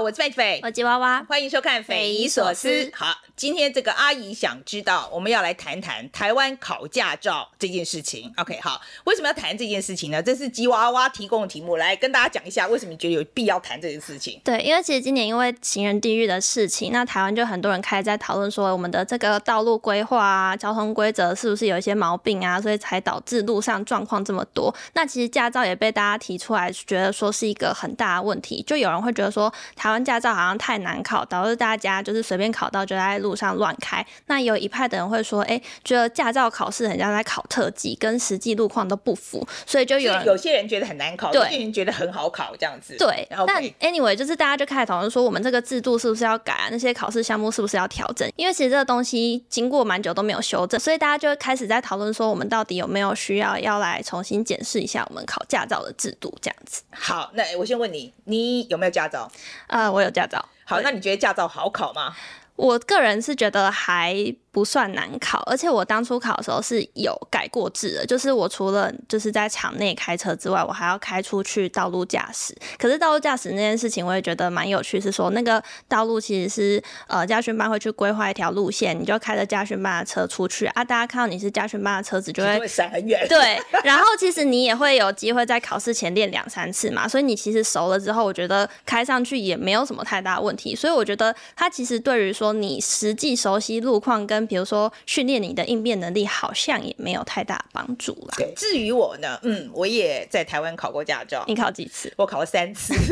好，我是贝贝，我吉娃娃，欢迎收看《匪夷所思》。好。今天这个阿姨想知道，我们要来谈谈台湾考驾照这件事情。OK，好，为什么要谈这件事情呢？这是吉娃娃提供的题目，来跟大家讲一下，为什么你觉得有必要谈这件事情？对，因为其实今年因为行人地狱的事情，那台湾就很多人开始在讨论说，我们的这个道路规划啊、交通规则是不是有一些毛病啊，所以才导致路上状况这么多。那其实驾照也被大家提出来，觉得说是一个很大的问题。就有人会觉得说，台湾驾照好像太难考，导致大家就是随便考到就在路路上乱开，那有一派的人会说，哎、欸，觉得驾照考试很像在考特技，跟实际路况都不符，所以就有有些人觉得很难考，有些人觉得很好考，这样子。对，但 anyway，就是大家就开始讨论说，我们这个制度是不是要改啊？那些考试项目是不是要调整？因为其实这个东西经过蛮久都没有修正，所以大家就会开始在讨论说，我们到底有没有需要要来重新检视一下我们考驾照的制度，这样子。好，那我先问你，你有没有驾照？呃，我有驾照。好，那你觉得驾照好考吗？我个人是觉得还不算难考，而且我当初考的时候是有改过制的，就是我除了就是在场内开车之外，我还要开出去道路驾驶。可是道路驾驶那件事情，我也觉得蛮有趣，是说那个道路其实是呃驾训班会去规划一条路线，你就开着驾训班的车出去啊，大家看到你是驾训班的车子就会闪很远。对，然后其实你也会有机会在考试前练两三次嘛，所以你其实熟了之后，我觉得开上去也没有什么太大问题。所以我觉得它其实对于说你实际熟悉路况跟比如说。训练你的应变能力好像也没有太大帮助啦。对，至于我呢，嗯，我也在台湾考过驾照。你考几次？我考了三次。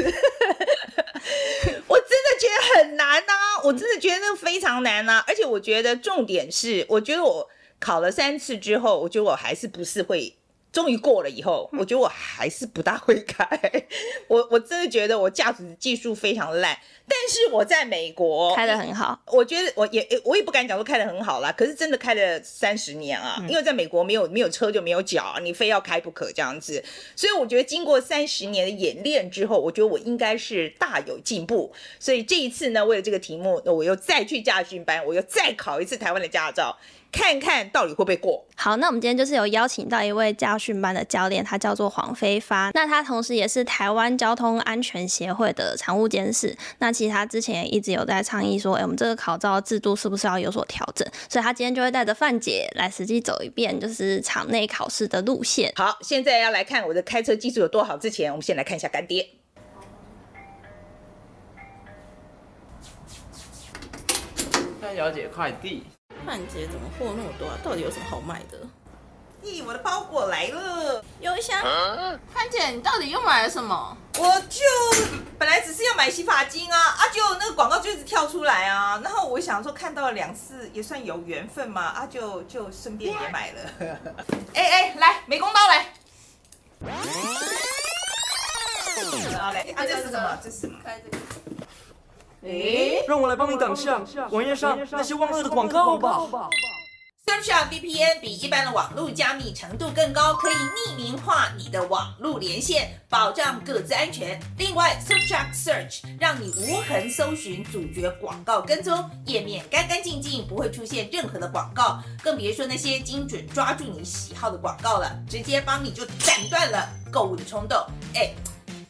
我真的觉得很难啊！我真的觉得那个非常难啊！而且我觉得重点是，我觉得我考了三次之后，我觉得我还是不是会。终于过了以后，我觉得我还是不大会开。我我真的觉得我驾驶技术非常烂，但是我在美国开的很好。我觉得我也我也不敢讲说开的很好啦，可是真的开了三十年啊。因为在美国没有没有车就没有脚，你非要开不可这样子。所以我觉得经过三十年的演练之后，我觉得我应该是大有进步。所以这一次呢，为了这个题目，我又再去驾训班，我又再考一次台湾的驾照。看看到底会不会过。好，那我们今天就是有邀请到一位驾训班的教练，他叫做黄飞发。那他同时也是台湾交通安全协会的常务监事。那其实他之前也一直有在倡议说，哎、欸，我们这个考照制度是不是要有所调整？所以他今天就会带着范姐来实际走一遍，就是场内考试的路线。好，现在要来看我的开车技术有多好。之前我们先来看一下干爹。范小姐，快递。范姐怎么货那么多啊？到底有什么好卖的？咦，我的包裹来了，有一箱。范姐，你到底又买了什么？我就本来只是要买洗发精啊，啊，就那个广告就一直跳出来啊，然后我想说看到了两次也算有缘分嘛，啊就，就就顺便也买了。哎哎，来美工刀来。好嘞，啊，这是什么？这是什么？诶，让我来帮你挡下网页上那些万恶的广告吧。Surfshark VPN 比一般的网络加密程度更高，可以匿名化你的网络连线，保障各自安全。另外，Surfshark Search 让你无痕搜寻，阻绝广告跟踪，页面干干净净，不会出现任何的广告，更别说那些精准抓住你喜好的广告了，直接帮你就斩断了购物的冲动。诶。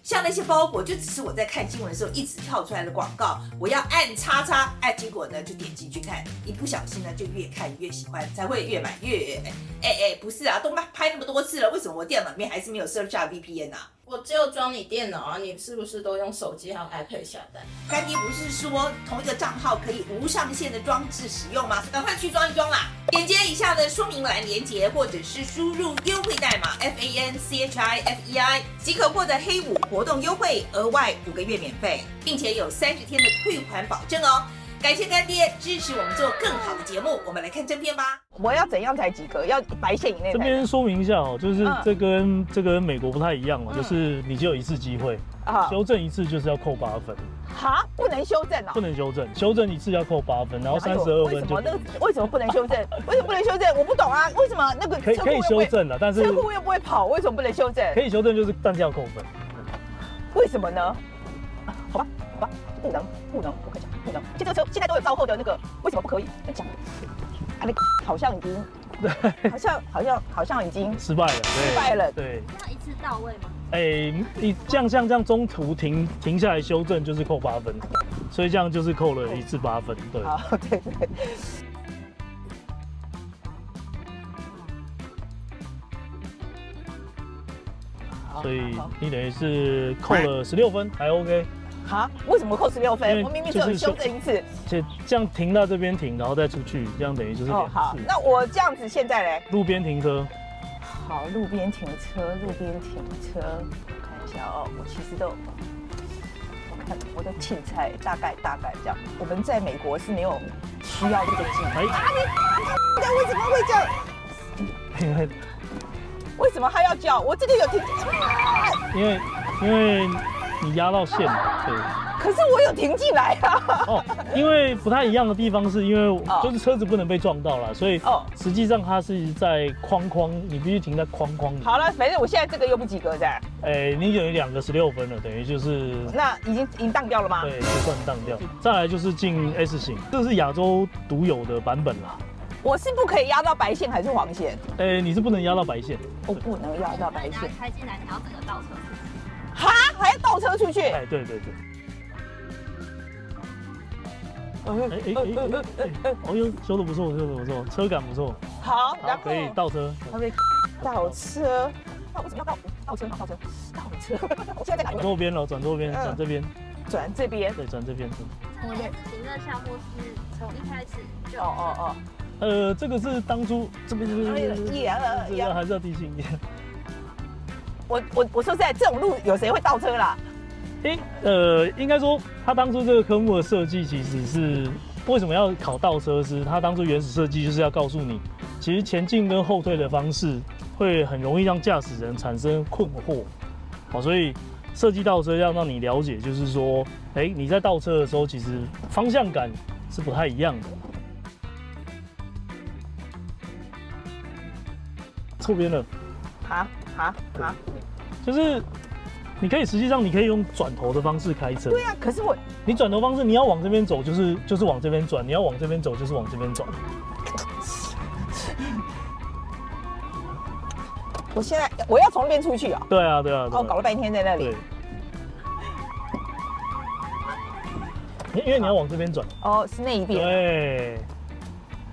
像那些包裹，就只是我在看新闻的时候一直跳出来的广告，我要按叉叉，哎，结果呢就点进去看，一不小心呢就越看越喜欢，才会越买越。哎哎，不是啊，都拍那么多次了，为什么我电脑里面还是没有 Search VPN 啊？我只有装你电脑啊，你是不是都用手机还有 iPad 下单？干爹不是说同一个账号可以无上限的装置使用吗？赶快去装一装啦！点击以下的说明栏连接，或者是输入优惠代码 F A N C H I F E I 即可获得黑五活动优惠，额外五个月免费，并且有三十天的退款保证哦。感谢干爹支持我们做更好的节目，我们来看正片吧。我要怎样才及格？要白线以内。这边说明一下哦，就是这跟、嗯、这跟美国不太一样哦，就是你只有一次机会，嗯、修正一次就是要扣八分。哈，不能修正哦？不能修正，修正一次要扣八分，然后三十二分就。为什么？那为什么不能修正？为什么不能修正？我不懂啊，为什么那个可以可以修正了？但是车库又不会跑，为什么不能修正？可以修正就是但是要扣分。为什么呢？好吧，好吧，不能，不能，我看一下，不能。这个车现在都有照后的那个，为什么不可以？再讲，啊，那好像已经，对，好像好像好像已经失败了，失败了，对。这样一次到位吗？哎，你这样像这样中途停停下来修正就是扣八分，所以这样就是扣了一次八分，对。好，对对。所以你等于是扣了十六分，还 OK。好，为什么扣十六分？我明明只有修正一次。且这样停到这边停，然后再出去，这样等于就是两次。好，那我这样子现在嘞？路边停车。好，路边停车，路边停车。我看一下哦，我其实都，我看我的器材大概大概这样。我们在美国是没有需要这个技能。哎，你你为什么会这样？因为。为什么他要叫？我这里有停。因为，因为你压到线了，对。可是我有停进来啊。哦，因为不太一样的地方是因为就是车子不能被撞到了，所以哦，实际上它是在框框，你必须停在框框里。好了，反正我现在这个又不及格在。哎，你等于两个十六分了，等于就是。那已经已经荡掉了吗？对，就算荡掉。再来就是进 S 型，这是亚洲独有的版本啦。我是不可以压到白线还是黄线？哎、欸，你是不能压到白线。我不能压到白线。开进来，你要整个倒车。哈，还要倒车出去？哎，对对对。哎哎哎哎哎，哦哟，修的不错，修的不错，车感不错。好，然后可以倒车。倒车？那为什么要倒倒车？倒车？倒车？我现在在哪？转右边了，转右边，转这边。转这边。对，转这边。从停车项目是从一开始就。哦哦哦。呃，这个是当初这边这边还是要提醒一下。我我我说实在，这种路有谁会倒车啦？哎，呃，应该说他当初这个科目的设计其实是为什么要考倒车？是他当初原始设计就是要告诉你，其实前进跟后退的方式会很容易让驾驶人产生困惑。好，所以设计倒车要让你了解，就是说，哎，你在倒车的时候，其实方向感是不太一样的。错边了，啊啊啊！就是你可以实际上你可以用转头的方式开车。对呀、啊，可是我你转头方式你要往这边走，就是就是往这边转；你要往这边走，就是往这边转。我现在我要从那边出去啊！对啊对啊！哦，搞了半天在那里。对。因为你要往这边转。哦，是那一边。对。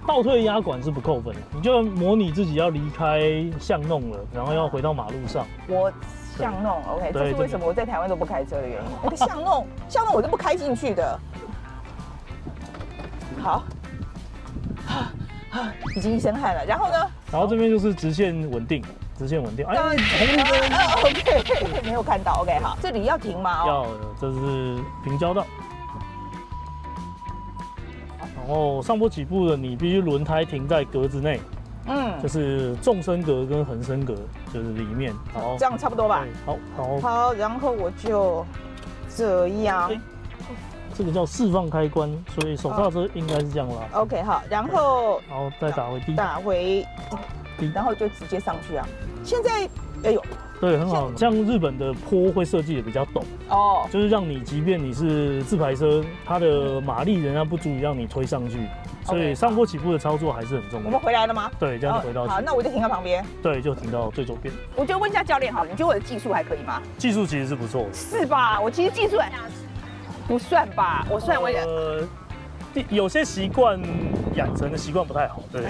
倒退压管是不扣分的，你就模拟自己要离开巷弄了，然后要回到马路上。我巷弄，OK，这是为什么我在台湾都不开车的原因。那个巷弄，巷弄我都不开进去的。好，已经一身汗了。然后呢？然后这边就是直线稳定，直线稳定。哎，红绿灯，OK，没有看到，OK，好，这里要停吗？要，这是平交道。然后上坡起步的，你必须轮胎停在格子内，嗯，就是纵升格跟横升格，就是里面。好，这样差不多吧？好，好，好，然后我就这样。这个叫释放开关，所以手刹车应该是这样啦。OK，好，然后，然后再打回 D，打回 D，然后就直接上去啊。现在，哎呦。对，很好。像日本的坡会设计的比较陡哦，就是让你即便你是自排车，它的马力仍然不足以让你推上去，所以上坡起步的操作还是很重要。我们回来了吗？对，这样就回到。好，那我就停到旁边。对，就停到最左边。我就问一下教练，好，你觉得我的技术还可以吗？技术其实是不错的。是吧？我其实技术还不算吧，我算我呃，有些习惯养成的习惯不太好，对，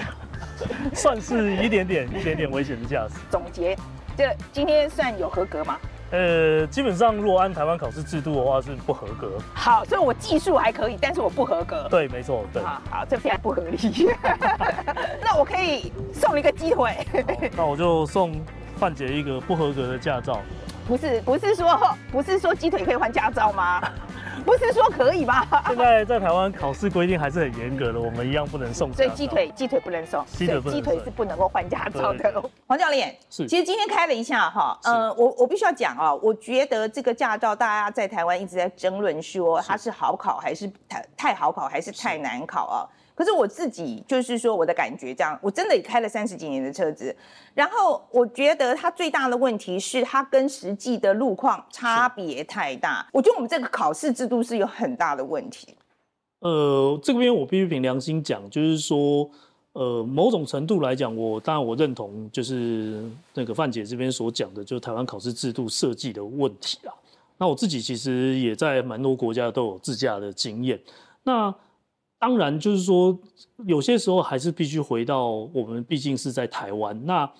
算是一点点一点点危险的驾驶。总结。这今天算有合格吗？呃，基本上如果按台湾考试制度的话是不合格。好，所以我技术还可以，但是我不合格。对，没错，对。好，好，这非常不合理。那我可以送你一个鸡腿。那我就送范姐一个不合格的驾照。不是，不是说，不是说鸡腿可以换驾照吗？不是说可以吗？现在在台湾考试规定还是很严格的，我们一样不能送。所以鸡腿，鸡腿不能送。鸡腿，鸡腿是不能够换驾照的。黄教练，是，其实今天开了一下哈，呃，我我必须要讲啊，我觉得这个驾照大家在台湾一直在争论说它是好考还是太太好考还是太难考啊。可是我自己就是说，我的感觉这样，我真的也开了三十几年的车子，然后我觉得它最大的问题是它跟实际的路况差别太大。我觉得我们这个考试制度是有很大的问题。呃，这边我必须凭良心讲，就是说，呃，某种程度来讲，我当然我认同，就是那个范姐这边所讲的，就是台湾考试制度设计的问题啊。那我自己其实也在蛮多国家都有自驾的经验。那当然，就是说，有些时候还是必须回到我们，毕竟是在台湾。那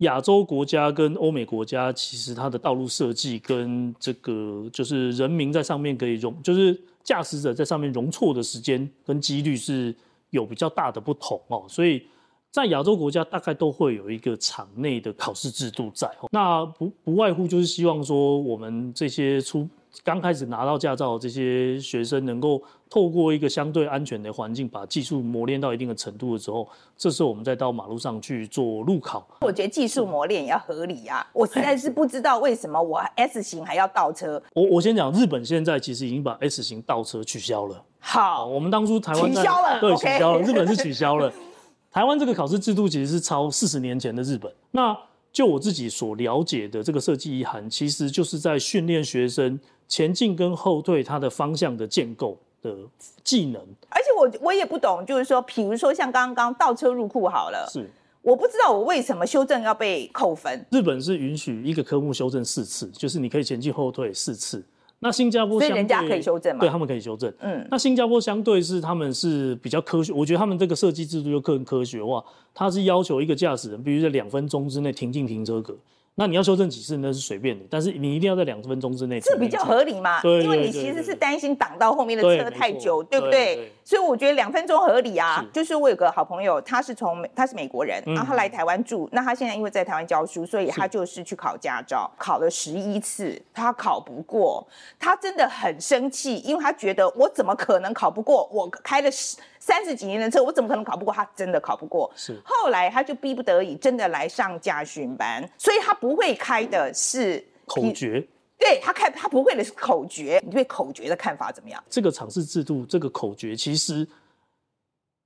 亚洲国家跟欧美国家，其实它的道路设计跟这个，就是人民在上面可以容，就是驾驶者在上面容错的时间跟几率是有比较大的不同哦。所以在亚洲国家，大概都会有一个场内的考试制度在。那不不外乎就是希望说，我们这些出。刚开始拿到驾照的这些学生，能够透过一个相对安全的环境，把技术磨练到一定的程度的时候，这时候我们再到马路上去做路考。我觉得技术磨练也要合理啊！我实在是不知道为什么我 S 型还要倒车。我我先讲，日本现在其实已经把 S 型倒车取消了。好，我们当初台湾取消了，对，取消了。日本是取消了。台湾这个考试制度其实是超四十年前的日本。那就我自己所了解的这个设计遗涵，其实就是在训练学生。前进跟后退，它的方向的建构的技能，而且我我也不懂，就是说，比如说像刚刚倒车入库好了，是我不知道我为什么修正要被扣分。日本是允许一个科目修正四次，就是你可以前进后退四次。那新加坡相对，所以人家可以修正嘛？对，他们可以修正。嗯，那新加坡相对是他们是比较科学，我觉得他们这个设计制度就更科学化，它是要求一个驾驶人必须在两分钟之内停进停车格。那你要修正几次那是随便的，但是你一定要在两分钟之内。这比较合理嘛？对，因为你其实是担心挡到后面的车太久，对，对不对？所以我觉得两分钟合理啊。是就是我有个好朋友，他是从他是美国人，然后他来台湾住。嗯、那他现在因为在台湾教书，所以他就是去考驾照，考了十一次，他考不过，他真的很生气，因为他觉得我怎么可能考不过？我开了十。三十几年的车，我怎么可能考不过？他真的考不过。是，后来他就逼不得已，真的来上驾训班。所以他不会开的是口诀，对他看他不会的是口诀。你对口诀的看法怎么样？这个场试制度，这个口诀其实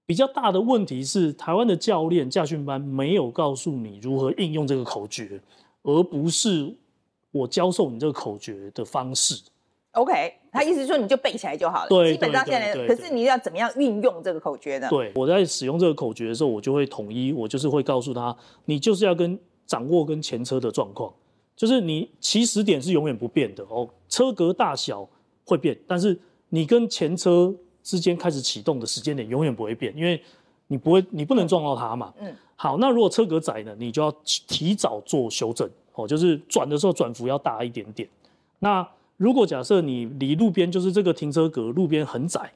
比较大的问题是，台湾的教练驾训班没有告诉你如何应用这个口诀，而不是我教授你这个口诀的方式。OK，他意思说你就背起来就好了。对，基本上现在，可是你要怎么样运用这个口诀呢？对，我在使用这个口诀的时候，我就会统一，我就是会告诉他，你就是要跟掌握跟前车的状况，就是你起始点是永远不变的哦，车格大小会变，但是你跟前车之间开始启动的时间点永远不会变，因为你不会，你不能撞到它嘛。嗯。好，那如果车格窄呢，你就要提早做修正哦，就是转的时候转幅要大一点点。那如果假设你离路边就是这个停车格，路边很窄，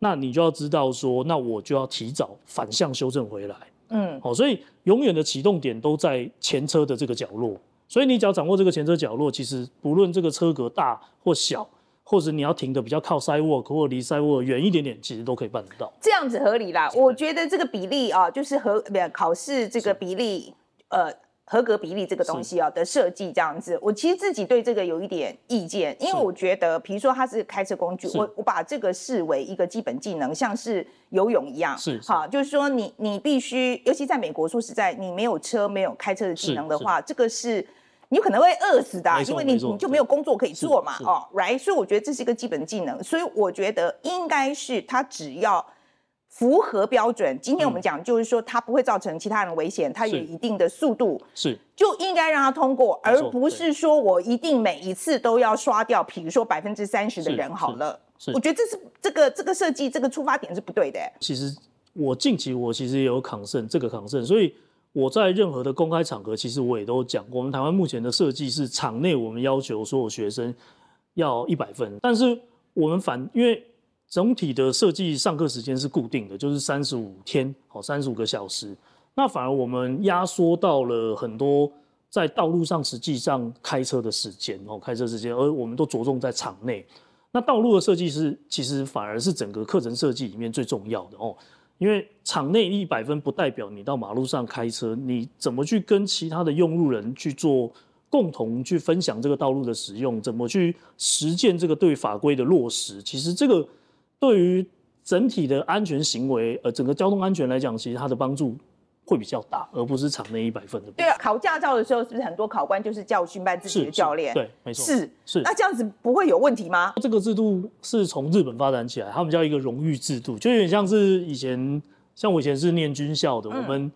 那你就要知道说，那我就要提早反向修正回来。嗯，好，所以永远的启动点都在前车的这个角落，所以你只要掌握这个前车角落，其实不论这个车格大或小，或者你要停的比较靠 sidewalk 或离 sidewalk 远一点点，其实都可以办得到。这样子合理啦，我觉得这个比例啊，就是和考试这个比例，呃。合格比例这个东西啊的设计这样子，我其实自己对这个有一点意见，因为我觉得，比如说它是开车工具，我我把这个视为一个基本技能，像是游泳一样，是好，就是说你你必须，尤其在美国，说实在，你没有车没有开车的技能的话，这个是你有可能会饿死的，因为你你就没有工作可以做嘛，哦，right，所以我觉得这是一个基本技能，所以我觉得应该是他只要。符合标准。今天我们讲就是说，它不会造成其他人危险，它有一定的速度，是就应该让它通过，而不是说我一定每一次都要刷掉，比如说百分之三十的人好了。是，我觉得这是这个这个设计这个出发点是不对的。其实我近期我其实也有抗胜这个抗胜，所以我在任何的公开场合，其实我也都讲过，我们台湾目前的设计是场内我们要求所有学生要一百分，但是我们反因为整体的设计上课时间是固定的，就是三十五天，好，三十五个小时，那反而我们压缩到了很多在道路上实际上开车的时间哦，开车时间，而我们都着重在场内。那道路的设计是其实反而是整个课程设计里面最重要的哦。因为场内一百分不代表你到马路上开车，你怎么去跟其他的用路人去做共同去分享这个道路的使用，怎么去实践这个对法规的落实？其实这个对于整体的安全行为，呃，整个交通安全来讲，其实它的帮助会比较大，而不是场内一百分的。对啊，考驾照的时候，是不是很多考官就是教训班自己的教练？对，没错。是是。那这样子不会有问题吗？这个制度是从日本发展起来，他们叫一个荣誉制度，就有点像是以前，像我以前是念军校的，嗯、我们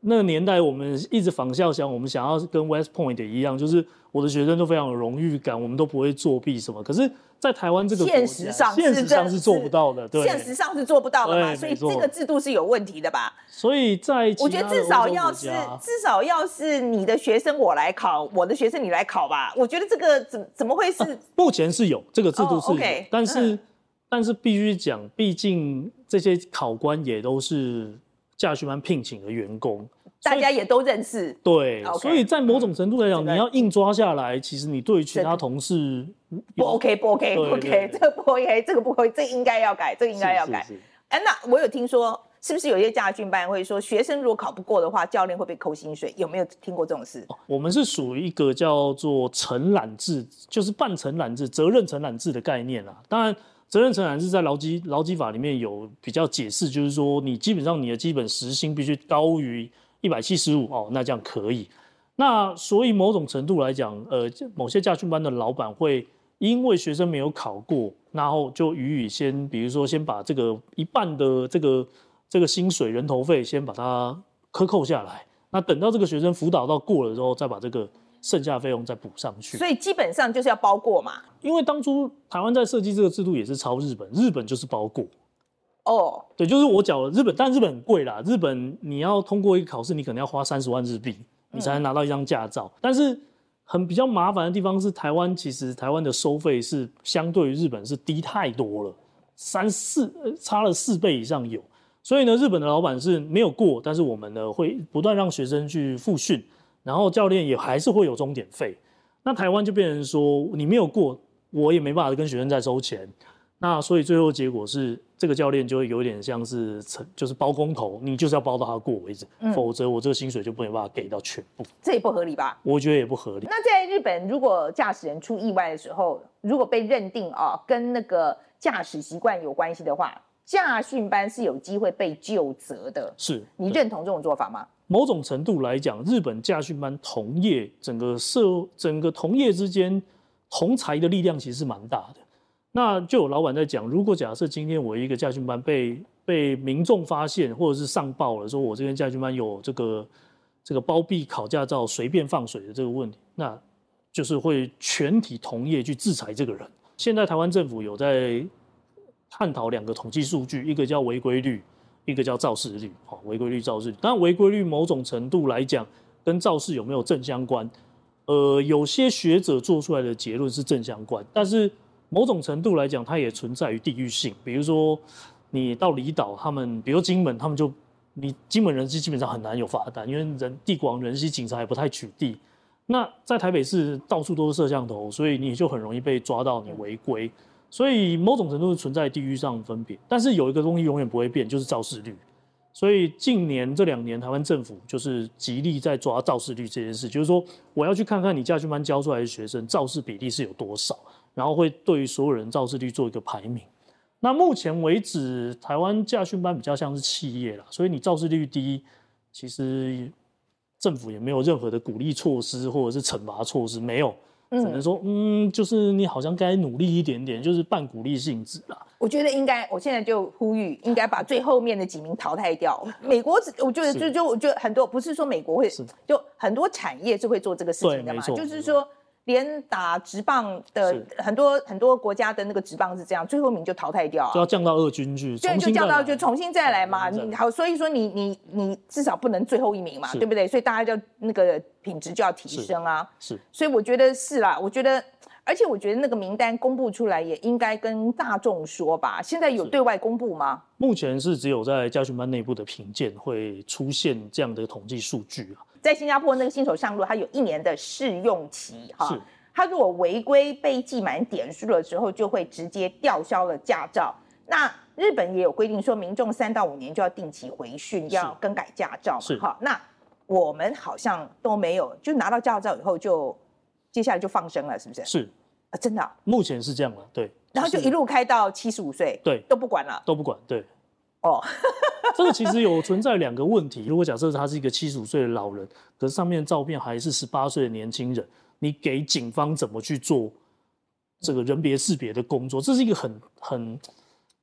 那个年代，我们一直仿效想，我们想要跟 West Point 一样，就是我的学生都非常有荣誉感，我们都不会作弊什么。可是。在台湾这个现实上，现实上是做不到的，对，现实上是做不到的嘛，所以这个制度是有问题的吧？所以在我觉得至少要是至少要是你的学生我来考，我的学生你来考吧。我觉得这个怎怎么会是？啊，目前是有这个制度是有，oh, okay, 但是、嗯、但是必须讲，毕竟这些考官也都是驾训班聘请的员工。大家也都认识，对，okay, 所以在某种程度来讲，嗯、你要硬抓下来，其实你对于其他同事不 OK，不 OK，不 OK，这个不 OK，这个不 OK，这应该要改，这个应该要改。哎，那我有听说，是不是有些驾训班会说，学生如果考不过的话，教练会被扣薪水？有没有听过这种事？我们是属于一个叫做承揽制，就是半承揽制、责任承揽制的概念啦。当然，责任承揽制在劳基劳基法里面有比较解释，就是说你基本上你的基本时薪必须高于。一百七十五哦，那这样可以。那所以某种程度来讲，呃，某些驾训班的老板会因为学生没有考过，然后就予以先，比如说先把这个一半的这个这个薪水人头费先把它克扣下来。那等到这个学生辅导到过了之后，再把这个剩下费用再补上去。所以基本上就是要包过嘛。因为当初台湾在设计这个制度也是抄日本，日本就是包过。哦，oh. 对，就是我缴了日本，但日本很贵啦。日本你要通过一个考试，你可能要花三十万日币，你才能拿到一张驾照。嗯、但是很比较麻烦的地方是，台湾其实台湾的收费是相对于日本是低太多了，三四差了四倍以上有。所以呢，日本的老板是没有过，但是我们呢会不断让学生去复训，然后教练也还是会有终点费。那台湾就变成说，你没有过，我也没办法跟学生再收钱。那所以最后结果是，这个教练就会有点像是成，就是包工头，你就是要包到他过为止，嗯、否则我这个薪水就没办法给到全部。这也不合理吧？我觉得也不合理。那在日本，如果驾驶人出意外的时候，如果被认定啊跟那个驾驶习惯有关系的话，驾训班是有机会被就责的。是你认同这种做法吗？某种程度来讲，日本驾训班同业整个社整个同业之间同才的力量其实是蛮大的。那就有老板在讲，如果假设今天我一个驾训班被被民众发现，或者是上报了，说我这边驾训班有这个这个包庇考驾照、随便放水的这个问题，那就是会全体同业去制裁这个人。现在台湾政府有在探讨两个统计数据，一个叫违规率，一个叫肇事率。好，违规率、肇事率，当然违规率某种程度来讲跟肇事有没有正相关？呃，有些学者做出来的结论是正相关，但是。某种程度来讲，它也存在于地域性。比如说，你到离岛，他们，比如金门，他们就你金门人基基本上很难有罚单，因为人地广人稀，警察也不太取缔。那在台北市到处都是摄像头，所以你就很容易被抓到你违规。所以某种程度是存在地域上的分别。但是有一个东西永远不会变，就是肇事率。所以近年这两年，台湾政府就是极力在抓肇事率这件事，就是说我要去看看你驾训班教出来的学生肇事比例是有多少。然后会对于所有人肇事率做一个排名。那目前为止，台湾驾训班比较像是企业啦，所以你肇事率低，其实政府也没有任何的鼓励措施或者是惩罚措施，没有，只能说，嗯，就是你好像该努力一点点，就是半鼓励性质啦。我觉得应该，我现在就呼吁，应该把最后面的几名淘汰掉。美国，我觉得就就我觉得很多，不是说美国会，就很多产业是会做这个事情的嘛，就是说。连打直棒的很多很多国家的那个直棒是这样，最后一名就淘汰掉，就要降到二军去，对，就降到就重新再来嘛。你好，所以说你你你至少不能最后一名嘛，对不对？所以大家就那个品质就要提升啊。是，所以我觉得是啦，我觉得，而且我觉得那个名单公布出来也应该跟大众说吧。现在有对外公布吗？目前是只有在家训班内部的评鉴会出现这样的统计数据啊。在新加坡那个新手上路，他有一年的试用期哈。他如果违规被记满点数了之后，就会直接吊销了驾照。那日本也有规定说，民众三到五年就要定期回训，要更改驾照嘛。哈，那我们好像都没有，就拿到驾照以后就接下来就放生了，是不是？是啊，真的啊。目前是这样的，对。然后就一路开到七十五岁，对，都不管了，都不管，对。哦，这个其实有存在两个问题。如果假设他是一个七十五岁的老人，可是上面的照片还是十八岁的年轻人，你给警方怎么去做这个人别识别的工作？这是一个很很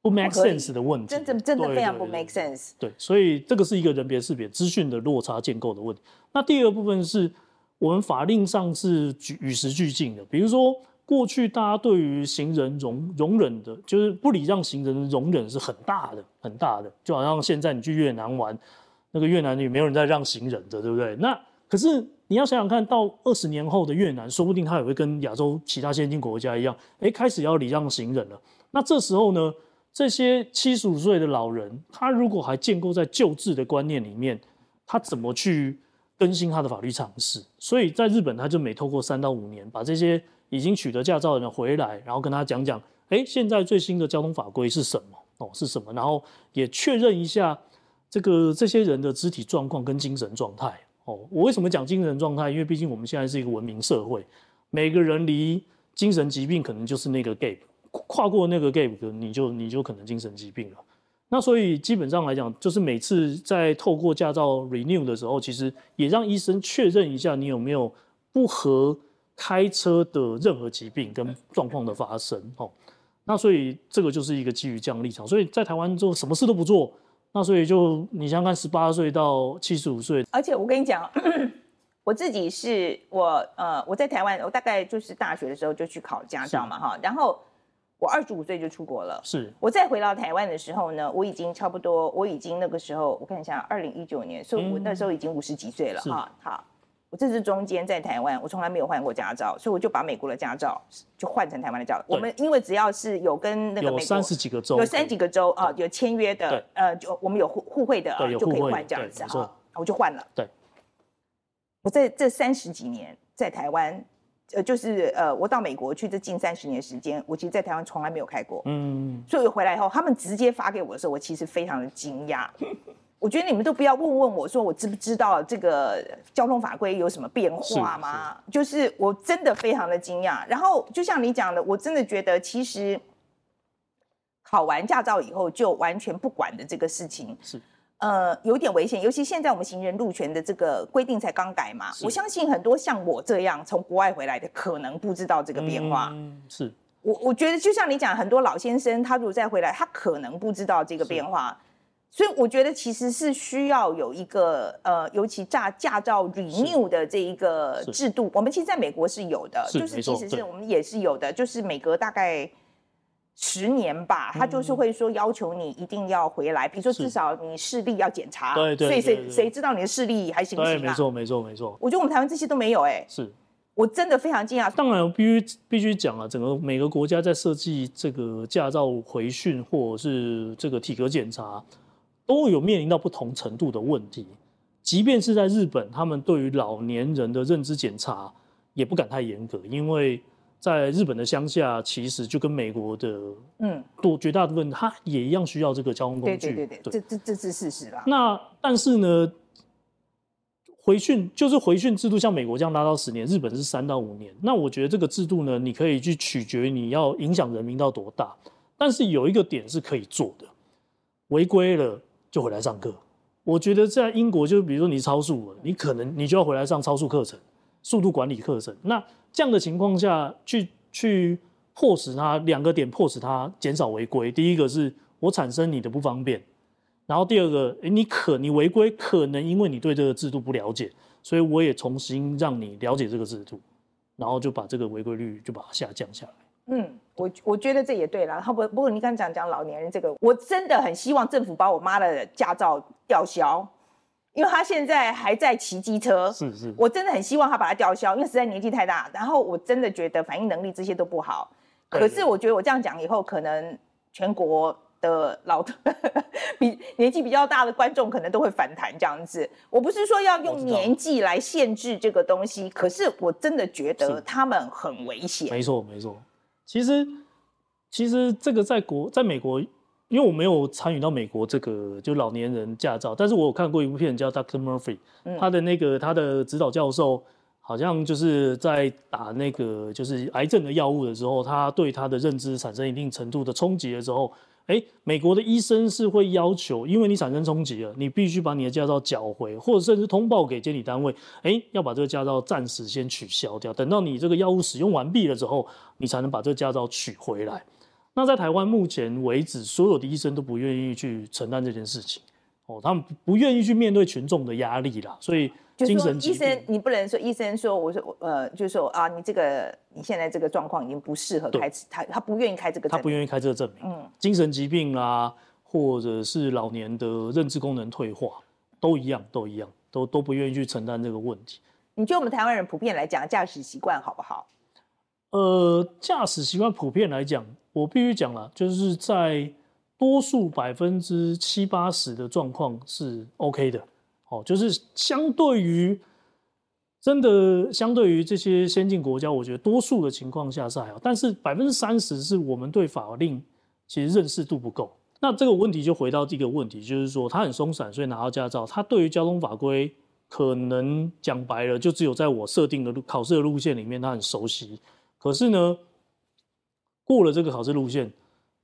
不 make sense 的问题，真的真的非常不 make sense。对，所以这个是一个人别识别资讯的落差建构的问题。那第二部分是我们法令上是与时俱进的，比如说。过去大家对于行人容容忍的，就是不礼让行人的容忍是很大的，很大的。就好像现在你去越南玩，那个越南也没有人在让行人的，对不对？那可是你要想想看到二十年后的越南，说不定他也会跟亚洲其他先进国家一样，哎，开始要礼让行人了。那这时候呢，这些七十五岁的老人，他如果还建构在旧制的观念里面，他怎么去更新他的法律常识？所以在日本，他就每透过三到五年把这些。已经取得驾照的人回来，然后跟他讲讲，哎，现在最新的交通法规是什么？哦，是什么？然后也确认一下这个这些人的肢体状况跟精神状态。哦，我为什么讲精神状态？因为毕竟我们现在是一个文明社会，每个人离精神疾病可能就是那个 gap，跨过那个 gap，你就你就可能精神疾病了。那所以基本上来讲，就是每次在透过驾照 renew 的时候，其实也让医生确认一下你有没有不合。开车的任何疾病跟状况的发生，哦，那所以这个就是一个基于这样的立场，所以在台湾就什么事都不做，那所以就你想想看，十八岁到七十五岁，而且我跟你讲，我自己是我呃我在台湾，我大概就是大学的时候就去考驾照嘛哈，然后我二十五岁就出国了，是。我再回到台湾的时候呢，我已经差不多，我已经那个时候我看一下，二零一九年，所以我那时候已经五十几岁了哈，好。我这是中间在台湾，我从来没有换过驾照，所以我就把美国的驾照就换成台湾的驾照。我们因为只要是有跟那个美国有三十几个州，有三几个州啊，有签约的，呃，就我们有互互惠的，就可以换这样子哈。我就换了。对，我在这三十几年在台湾，呃，就是呃，我到美国去这近三十年时间，我其实在台湾从来没有开过。嗯，所以回来以后，他们直接发给我的时候，我其实非常的惊讶。我觉得你们都不要问问我说我知不知道这个交通法规有什么变化吗？是是就是我真的非常的惊讶。然后就像你讲的，我真的觉得其实考完驾照以后就完全不管的这个事情是呃有点危险。尤其现在我们行人路权的这个规定才刚改嘛，我相信很多像我这样从国外回来的可能不知道这个变化。嗯，是我我觉得就像你讲，很多老先生他如果再回来，他可能不知道这个变化。所以我觉得其实是需要有一个呃，尤其驾驾照 renew 的这一个制度，我们其实在美国是有的，是就是其实是我们也是有的，就是每隔大概十年吧，他就是会说要求你一定要回来，比如说至少你视力要检查，对对，所以谁谁知道你的视力还行不行啊？没错没错没错，我觉得我们台湾这些都没有哎，是我真的非常惊讶。当然必须必须讲啊，整个每个国家在设计这个驾照回训或者是这个体格检查。都有面临到不同程度的问题，即便是在日本，他们对于老年人的认知检查也不敢太严格，因为在日本的乡下，其实就跟美国的嗯多绝大部分，他也一样需要这个交通工具。对对对这这这是事实啦。那但是呢，回训就是回训制度，像美国这样拉到十年，日本是三到五年。那我觉得这个制度呢，你可以去取决于你要影响人民到多大，但是有一个点是可以做的，违规了。就回来上课，我觉得在英国，就是比如说你超速了，你可能你就要回来上超速课程、速度管理课程。那这样的情况下去去迫使他两个点，迫使他减少违规。第一个是我产生你的不方便，然后第二个，诶，你可你违规可能因为你对这个制度不了解，所以我也重新让你了解这个制度。然后就把这个违规率就把它下降下来。嗯，我我觉得这也对了。然后不不过你刚刚讲讲老年人这个，我真的很希望政府把我妈的驾照吊销，因为她现在还在骑机车。是是，我真的很希望她把它吊销，因为实在年纪太大。然后我真的觉得反应能力这些都不好。可是我觉得我这样讲以后，可能全国的老的比年纪比较大的观众可能都会反弹这样子。我不是说要用年纪来限制这个东西，可是我真的觉得他们很危险。没错没错。其实，其实这个在国，在美国，因为我没有参与到美国这个就老年人驾照，但是我有看过一部片叫《Dr. Murphy》，他的那个他的指导教授好像就是在打那个就是癌症的药物的时候，他对他的认知产生一定程度的冲击的时候。哎，美国的医生是会要求，因为你产生冲击了，你必须把你的驾照缴回，或者甚至通报给监理单位，哎，要把这个驾照暂时先取消掉，等到你这个药物使用完毕了之后，你才能把这个驾照取回来。那在台湾目前为止，所有的医生都不愿意去承担这件事情，哦，他们不愿意去面对群众的压力啦，所以。精神医生，你不能说医生说，我说呃，就是说啊，你这个你现在这个状况已经不适合开，他他不愿意开这个，他不愿意开这个证明。嗯，精神疾病啊，或者是老年的认知功能退化，都一样，都一样，都都不愿意去承担这个问题。你觉得我们台湾人普遍来讲，驾驶习惯好不好？呃，驾驶习惯普遍来讲，我必须讲了，就是在多数百分之七八十的状况是 OK 的。哦，就是相对于真的，相对于这些先进国家，我觉得多数的情况下是还好，但是百分之三十是我们对法令其实认识度不够。那这个问题就回到第一个问题，就是说他很松散，所以拿到驾照，他对于交通法规可能讲白了，就只有在我设定的路考试的路线里面，他很熟悉。可是呢，过了这个考试路线，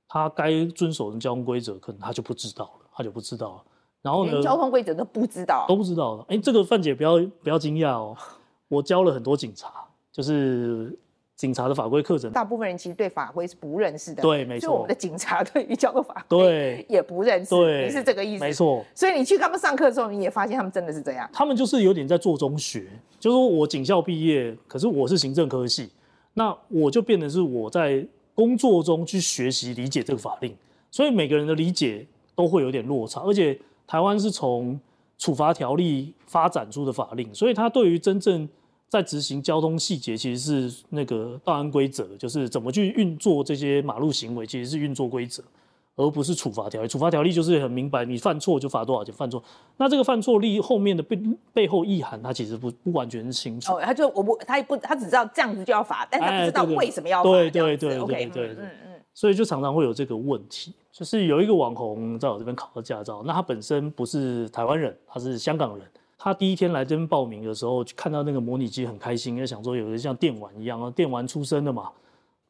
他该遵守的交通规则，可能他就不知道了，他就不知道了。然后呢，交通规则都不知道，都不知道。哎，这个范姐不要不要惊讶哦，我教了很多警察，就是警察的法规课程。大部分人其实对法规是不认识的，对，没错。我们的警察对于交通法规 也不认识，对，你是这个意思，没错。所以你去他们上课的时候，你也发现他们真的是这样。他们就是有点在做中学，就是说我警校毕业，可是我是行政科系，那我就变得是我在工作中去学习理解这个法令，所以每个人的理解都会有点落差，而且。台湾是从处罚条例发展出的法令，所以它对于真正在执行交通细节，其实是那个道安规则，就是怎么去运作这些马路行为，其实是运作规则，而不是处罚条例。处罚条例就是很明白，你犯错就罚多少钱，犯错。那这个犯错例后面的背背后意涵，它其实不不完全是清楚。哦，他就我不，他不，他只知道这样子就要罚，但他不知道为什么要罚。对对对对对，嗯嗯。所以就常常会有这个问题。就是有一个网红在我这边考了驾照，那他本身不是台湾人，他是香港人。他第一天来这边报名的时候，就看到那个模拟机很开心，因为想说有的像电玩一样啊，电玩出身的嘛，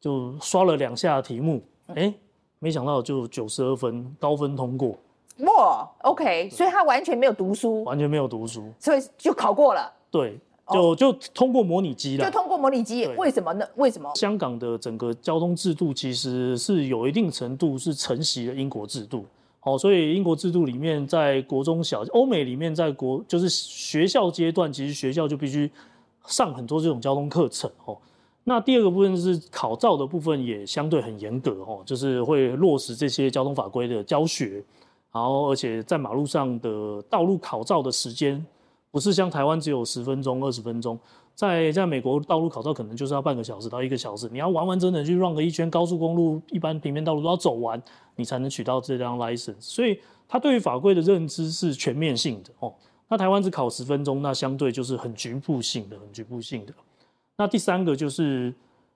就刷了两下题目，哎、欸，没想到就九十二分，高分通过。哇，OK，所以他完全没有读书，完全没有读书，所以就考过了。对。就就通过模拟机了，就通过模拟机，为什么呢？为什么？香港的整个交通制度其实是有一定程度是承袭了英国制度，好，所以英国制度里面，在国中小、欧美里面，在国就是学校阶段，其实学校就必须上很多这种交通课程哦。那第二个部分是考照的部分，也相对很严格哦，就是会落实这些交通法规的教学，然后而且在马路上的道路考照的时间。不是像台湾只有十分钟、二十分钟，在在美国道路考照可能就是要半个小时到一个小时，你要完完整整去 run 个一圈高速公路，一般平面道路都要走完，你才能取到这张 license。所以他对于法规的认知是全面性的哦。那台湾只考十分钟，那相对就是很局部性的、很局部性的。那第三个就是，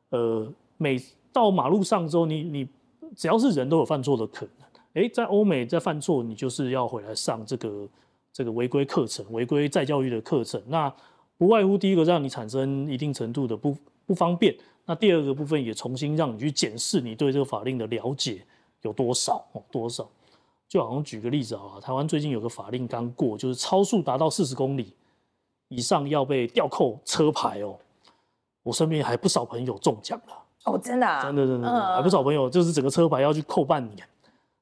呃，每到马路上之后，你你只要是人都有犯错的可能。诶，在欧美在犯错，你就是要回来上这个。这个违规课程、违规再教育的课程，那不外乎第一个让你产生一定程度的不不方便，那第二个部分也重新让你去检视你对这个法令的了解有多少哦，多少。就好像举个例子啊，台湾最近有个法令刚过，就是超速达到四十公里以上要被吊扣车牌哦。我身边还不少朋友中奖了哦，真的、啊，真的真的，还不少朋友就是整个车牌要去扣半年。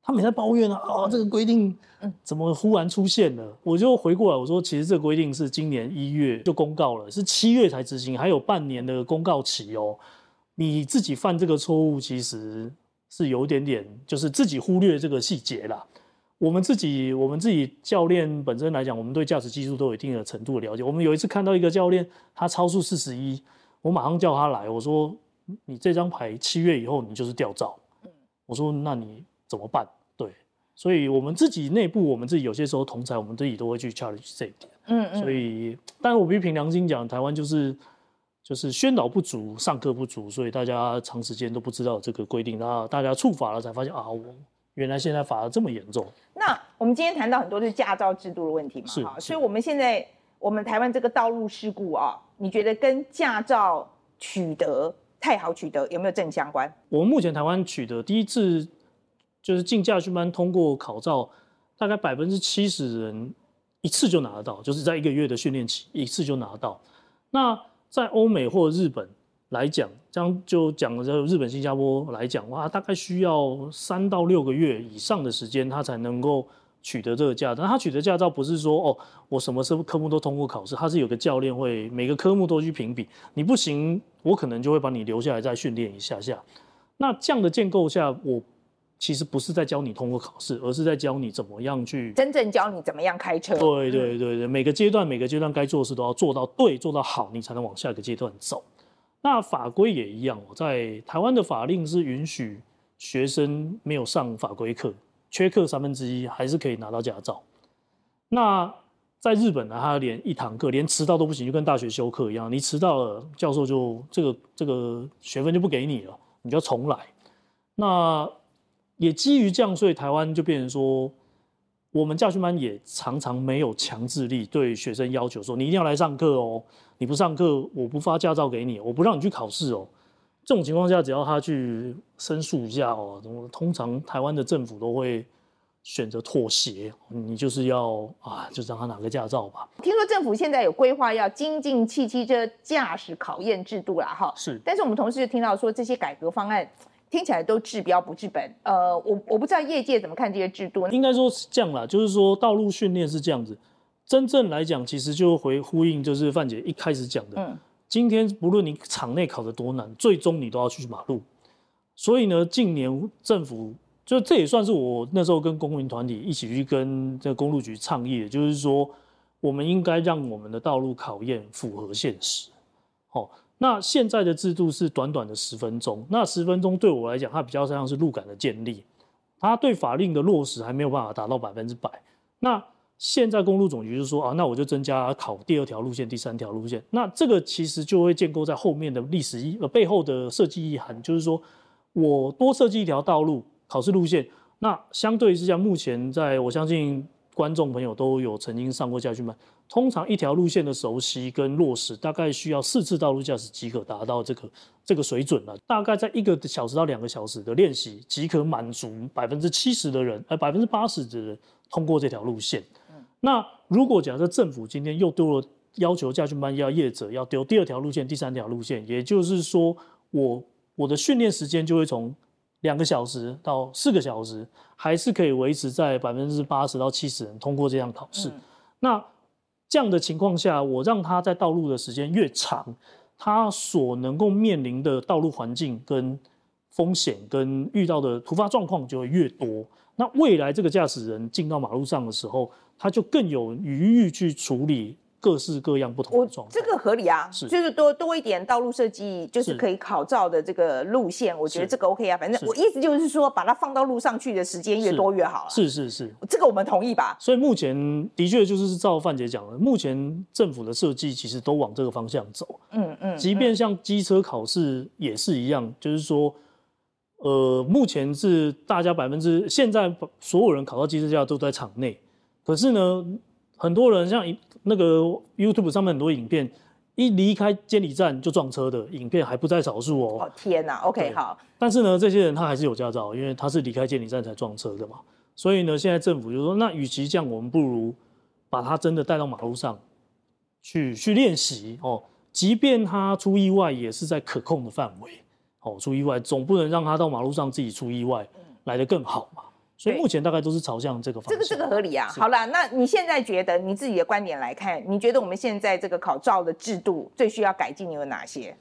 他们在抱怨啊，啊，这个规定怎么忽然出现了？我就回过来我说，其实这个规定是今年一月就公告了，是七月才执行，还有半年的公告期哦。你自己犯这个错误，其实是有一点点，就是自己忽略这个细节啦。我们自己，我们自己教练本身来讲，我们对驾驶技术都有一定的程度的了解。我们有一次看到一个教练，他超速四十一，我马上叫他来，我说：“你这张牌七月以后你就是吊照。”我说：“那你怎么办？”对，所以我们自己内部，我们自己有些时候同侪，我们自己都会去 challenge 这一点。嗯嗯。所以，但是我必须凭良心讲，台湾就是就是宣导不足，上课不足，所以大家长时间都不知道这个规定，然后大家触法了才发现啊，我。原来现在罚得这么严重。那我们今天谈到很多是驾照制度的问题嘛，是，所以我们现在我们台湾这个道路事故啊，你觉得跟驾照取得太好取得有没有正相关？我们目前台湾取得第一次就是进驾训班通过考照，大概百分之七十人一次就拿得到，就是在一个月的训练期一次就拿到。那在欧美或日本。来讲，这样就讲这日本、新加坡来讲，哇，大概需要三到六个月以上的时间，他才能够取得这个驾照。但他取得驾照不是说哦，我什么科目都通过考试，他是有个教练会每个科目都去评比，你不行，我可能就会把你留下来再训练一下下。那这样的建构下，我其实不是在教你通过考试，而是在教你怎么样去真正教你怎么样开车。对对对对，每个阶段每个阶段该做的事都要做到对，做到好，你才能往下一个阶段走。那法规也一样，在台湾的法令是允许学生没有上法规课，缺课三分之一还是可以拿到驾照。那在日本呢，他连一堂课连迟到都不行，就跟大学修课一样，你迟到了，教授就这个这个学分就不给你了，你就要重来。那也基于这样，所以台湾就变成说，我们驾训班也常常没有强制力对学生要求说，你一定要来上课哦。你不上课，我不发驾照给你，我不让你去考试哦。这种情况下，只要他去申诉一下哦，通常台湾的政府都会选择妥协，你就是要啊，就让他拿个驾照吧。听说政府现在有规划要精进汽机车驾驶考验制度啦，哈。是。但是我们同事就听到说，这些改革方案听起来都治标不治本。呃，我我不知道业界怎么看这些制度。应该说是这样啦，就是说道路训练是这样子。真正来讲，其实就回呼应，就是范姐一开始讲的。嗯，今天不论你场内考得多难，最终你都要去马路。所以呢，近年政府就这也算是我那时候跟公民团体一起去跟这个公路局倡议的，就是说我们应该让我们的道路考验符合现实。好，那现在的制度是短短的十分钟，那十分钟对我来讲，它比较像是路感的建立，它对法令的落实还没有办法达到百分之百。那现在公路总局就说啊，那我就增加考第二条路线、第三条路线。那这个其实就会建构在后面的历史意呃背后的设计意涵，就是说我多设计一条道路考试路线。那相对之下，目前在我相信观众朋友都有曾经上过驾训班，通常一条路线的熟悉跟落实，大概需要四次道路驾驶即可达到这个这个水准了。大概在一个小时到两个小时的练习，即可满足百分之七十的人，呃百分之八十的人通过这条路线。那如果假设政府今天又丢了要求，驾训班要业者要丢第二条路线、第三条路线，也就是说我，我我的训练时间就会从两个小时到四个小时，还是可以维持在百分之八十到七十人通过这样考试。嗯、那这样的情况下，我让他在道路的时间越长，他所能够面临的道路环境跟风险跟遇到的突发状况就会越多。那未来这个驾驶人进到马路上的时候，他就更有余裕去处理各式各样不同的状况。这个合理啊，是就是多多一点道路设计，就是可以考照的这个路线，我觉得这个 OK 啊。反正我意思就是说，把它放到路上去的时间越多越好了。是是是，这个我们同意吧？所以目前的确就是照范姐讲的，目前政府的设计其实都往这个方向走。嗯嗯，即便像机车考试也是一样，就是说。呃，目前是大家百分之现在所有人考到机车驾照都在场内，可是呢，很多人像那个 YouTube 上面很多影片，一离开监理站就撞车的影片还不在少数哦。哦天哪，OK 好。但是呢，这些人他还是有驾照，因为他是离开监理站才撞车的嘛。所以呢，现在政府就说，那与其这样，我们不如把他真的带到马路上去去练习哦，即便他出意外，也是在可控的范围。哦，出意外总不能让他到马路上自己出意外来的更好嘛？所以目前大概都是朝向这个方向。这个这个合理啊。好了，那你现在觉得你自己的观点来看，你觉得我们现在这个考照的制度最需要改进有哪些？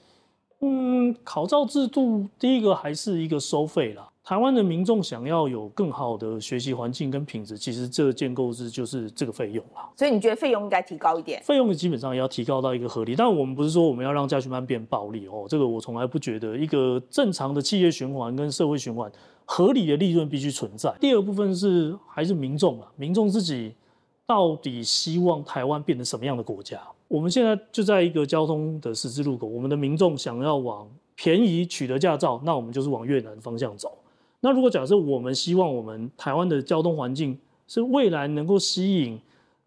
嗯，考照制度第一个还是一个收费啦。台湾的民众想要有更好的学习环境跟品质，其实这个建构是就是这个费用啦。所以你觉得费用应该提高一点？费用基本上也要提高到一个合理，但我们不是说我们要让家训班变暴利哦，这个我从来不觉得。一个正常的企业循环跟社会循环，合理的利润必须存在。第二部分是还是民众啊，民众自己到底希望台湾变成什么样的国家？我们现在就在一个交通的十字路口，我们的民众想要往便宜取得驾照，那我们就是往越南方向走。那如果假设我们希望我们台湾的交通环境是未来能够吸引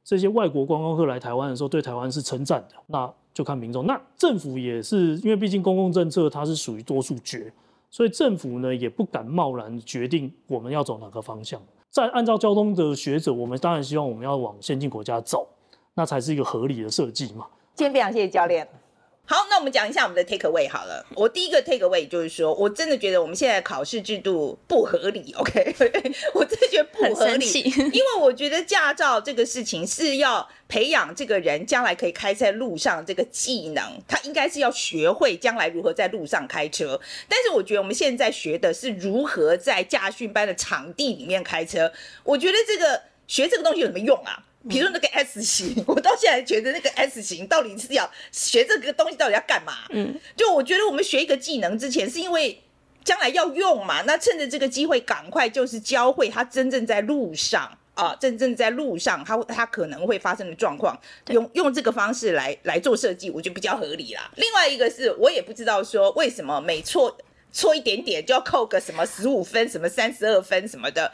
这些外国观光客来台湾的时候，对台湾是称赞的，那就看民众。那政府也是，因为毕竟公共政策它是属于多数决，所以政府呢也不敢贸然决定我们要走哪个方向。在按照交通的学者，我们当然希望我们要往先进国家走，那才是一个合理的设计嘛。今天非常谢谢教练。好，那我们讲一下我们的 take away 好了。我第一个 take away 就是说，我真的觉得我们现在考试制度不合理。OK，我真的觉得不合理，因为我觉得驾照这个事情是要培养这个人将来可以开在路上这个技能，他应该是要学会将来如何在路上开车。但是我觉得我们现在学的是如何在驾训班的场地里面开车。我觉得这个学这个东西有什么用啊？比如那个 S 型，我到现在觉得那个 S 型到底是要学这个东西到底要干嘛？嗯，就我觉得我们学一个技能之前是因为将来要用嘛，那趁着这个机会赶快就是教会他真正在路上啊，真正在路上他他可能会发生的状况，用用这个方式来来做设计，我觉得比较合理啦。另外一个是我也不知道说为什么每错错一点点就要扣个什么十五分，什么三十二分什么的。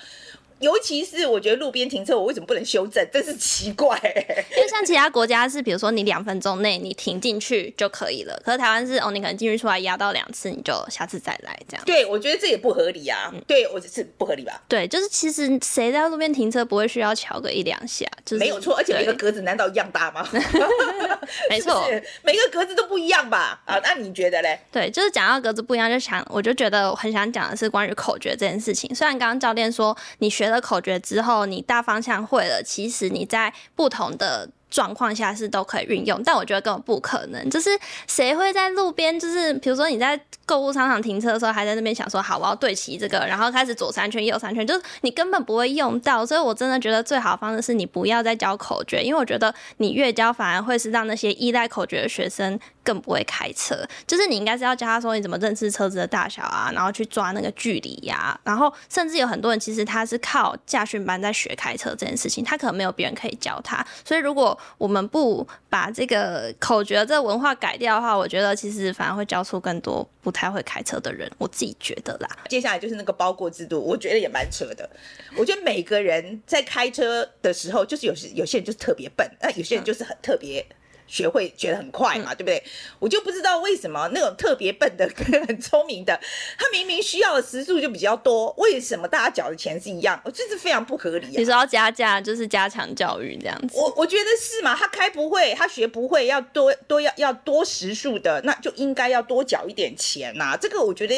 尤其是我觉得路边停车，我为什么不能修正？真是奇怪、欸。因为像其他国家是，比如说你两分钟内你停进去就可以了，可是台湾是哦，你可能进去出来压到两次，你就下次再来这样。对，我觉得这也不合理啊。嗯、对，我是不合理吧？对，就是其实谁在路边停车不会需要敲个一两下？就是没有错，而且每个格子难道一样大吗？没错，每个格子都不一样吧？啊，那你觉得嘞？对，就是讲到格子不一样，就想我就觉得我很想讲的是关于口诀这件事情。虽然刚刚教练说你学了口诀之后，你大方向会了，其实你在不同的状况下是都可以运用，但我觉得根本不可能。就是谁会在路边，就是比如说你在购物商场停车的时候，还在那边想说好，我要对齐这个，然后开始左三圈右三圈，就是你根本不会用到。所以我真的觉得最好的方式是你不要再教口诀，因为我觉得你越教反而会是让那些依赖口诀的学生更不会开车。就是你应该是要教他说你怎么认识车子的大小啊，然后去抓那个距离呀、然后甚至有很多人其实他是靠驾训班在学开车这件事情，他可能没有别人可以教他。所以如果我们不把这个口诀这文化改掉的话，我觉得其实反而会教出更多不太会开车的人。我自己觉得啦。接下来就是那个包裹制度，我觉得也蛮扯的。我觉得每个人在开车的时候，就是有些有些人就是特别笨，那有些人就是很特别。学会学得很快嘛，对不对？我就不知道为什么那种特别笨的跟很聪明的，他明明需要的时数就比较多，为什么大家缴的钱是一样？我这是非常不合理啊！你说要加价，就是加强教育这样子。我我觉得是嘛，他开不会，他学不会，要多多要要多时数的，那就应该要多缴一点钱呐、啊。这个我觉得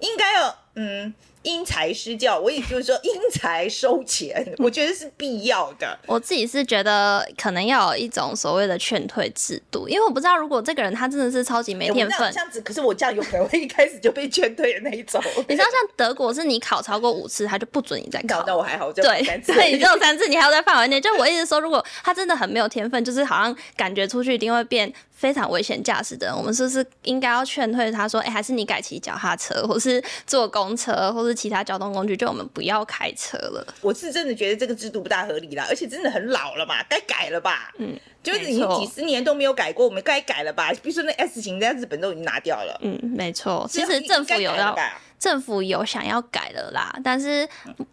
应该要嗯。因材施教，我也就是说因材收钱，我觉得是必要的。我自己是觉得可能要有一种所谓的劝退制度，因为我不知道如果这个人他真的是超级没天分，欸、这样子，可是我这样有可能会一开始就被劝退的那一种。你知道，像德国是你考超过五次，他就不准你再考。那我还好，对，所以你只有三次，你还要在范围内。就我一直说，如果他真的很没有天分，就是好像感觉出去一定会变。非常危险驾驶的人，我们是不是应该要劝退他说，哎、欸，还是你改骑脚踏车，或是坐公车，或是其他交通工具，就我们不要开车了。我是真的觉得这个制度不大合理啦，而且真的很老了嘛，该改了吧？嗯，就是已经几十年都没有改过，我们该改了吧？比如说那 S 型在日本都已经拿掉了。嗯，没错，其实政府有要。政府有想要改的啦，但是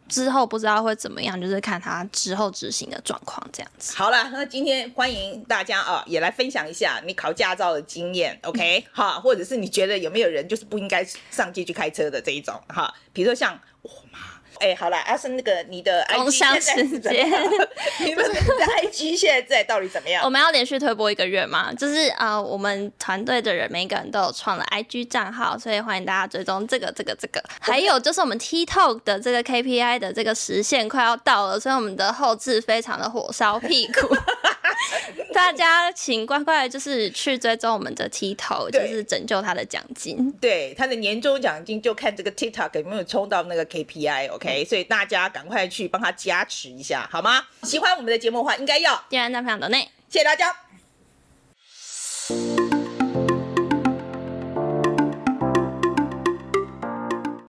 之后不知道会怎么样，就是看他之后执行的状况这样子。好了，那今天欢迎大家啊，也来分享一下你考驾照的经验，OK？哈，或者是你觉得有没有人就是不应该上街去开车的这一种哈？比如说像我妈。哎、欸，好了，阿生，那个你的 IG 工商时间，你们的 IG 现在到底怎么样？我们要连续推播一个月吗？就是呃，我们团队的人每一个人都有创了 IG 账号，所以欢迎大家追踪这个、这个、这个。还有就是我们 TikTok 的这个 KPI 的这个时限快要到了，所以我们的后置非常的火烧屁股。大家请乖乖就是去追踪我们的 t 头就是拯救他的奖金。对他的年终奖金就看这个 TikTok 有没有冲到那个 kpi ok 所以大家赶快去帮他加持一下好吗？喜欢我们的节目的话应该要点赞分享的内。谢谢大家。